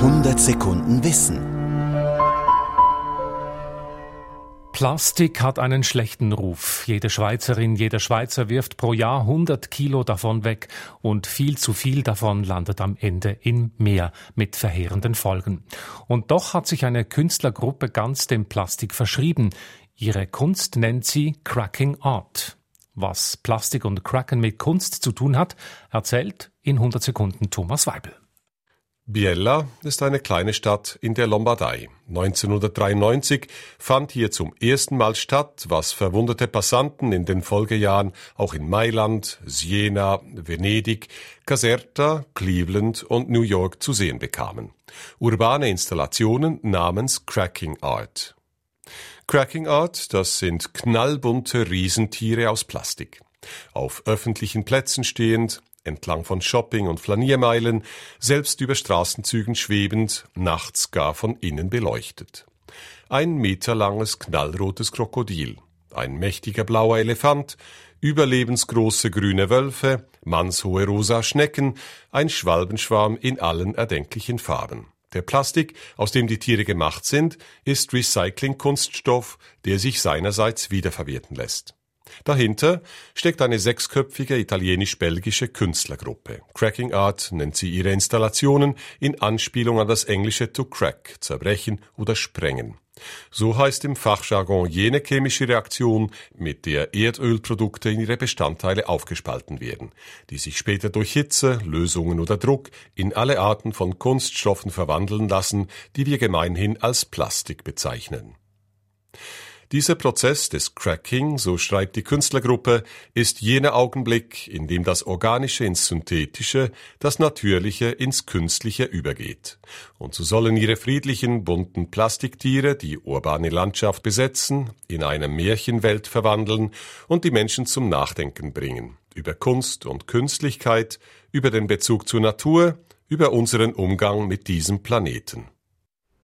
100 Sekunden Wissen. Plastik hat einen schlechten Ruf. Jede Schweizerin, jeder Schweizer wirft pro Jahr 100 Kilo davon weg und viel zu viel davon landet am Ende im Meer mit verheerenden Folgen. Und doch hat sich eine Künstlergruppe ganz dem Plastik verschrieben. Ihre Kunst nennt sie Cracking Art. Was Plastik und Cracken mit Kunst zu tun hat, erzählt in 100 Sekunden Thomas Weibel. Biella ist eine kleine Stadt in der Lombardei. 1993 fand hier zum ersten Mal statt, was verwundete Passanten in den Folgejahren auch in Mailand, Siena, Venedig, Caserta, Cleveland und New York zu sehen bekamen. Urbane Installationen namens Cracking Art. Cracking Art, das sind knallbunte Riesentiere aus Plastik. Auf öffentlichen Plätzen stehend, entlang von Shopping- und Flaniermeilen, selbst über Straßenzügen schwebend, nachts gar von innen beleuchtet. Ein meterlanges knallrotes Krokodil, ein mächtiger blauer Elefant, überlebensgroße grüne Wölfe, mannshohe rosa Schnecken, ein Schwalbenschwarm in allen erdenklichen Farben. Der Plastik, aus dem die Tiere gemacht sind, ist Recyclingkunststoff, der sich seinerseits wiederverwerten lässt. Dahinter steckt eine sechsköpfige italienisch-belgische Künstlergruppe. Cracking Art nennt sie ihre Installationen in Anspielung an das englische to crack, zerbrechen oder sprengen. So heißt im Fachjargon jene chemische Reaktion, mit der Erdölprodukte in ihre Bestandteile aufgespalten werden, die sich später durch Hitze, Lösungen oder Druck in alle Arten von Kunststoffen verwandeln lassen, die wir gemeinhin als Plastik bezeichnen. Dieser Prozess des Cracking, so schreibt die Künstlergruppe, ist jener Augenblick, in dem das Organische ins Synthetische, das Natürliche ins Künstliche übergeht. Und so sollen ihre friedlichen, bunten Plastiktiere die urbane Landschaft besetzen, in eine Märchenwelt verwandeln und die Menschen zum Nachdenken bringen. Über Kunst und Künstlichkeit, über den Bezug zur Natur, über unseren Umgang mit diesem Planeten.